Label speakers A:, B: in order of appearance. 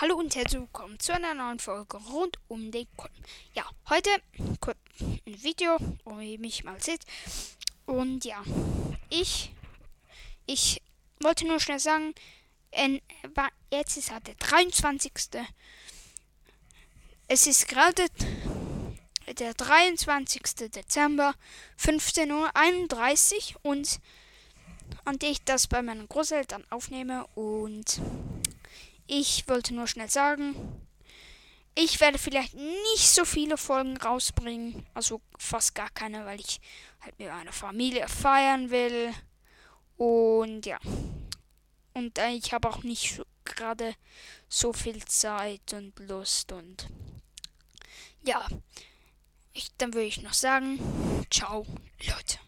A: Hallo und herzlich willkommen zu einer neuen Folge rund um den Kolben. Ja, heute kurz ein Video, wo ihr mich mal seht. Und ja, ich, ich wollte nur schnell sagen, en, war, jetzt ist halt der 23. Es ist gerade der 23. Dezember, 15.31 Uhr und an die ich das bei meinen Großeltern aufnehme und ich wollte nur schnell sagen, ich werde vielleicht nicht so viele Folgen rausbringen, also fast gar keine, weil ich halt mit meiner Familie feiern will. Und ja. Und äh, ich habe auch nicht so, gerade so viel Zeit und Lust und ja. Ich, dann würde ich noch sagen, ciao Leute.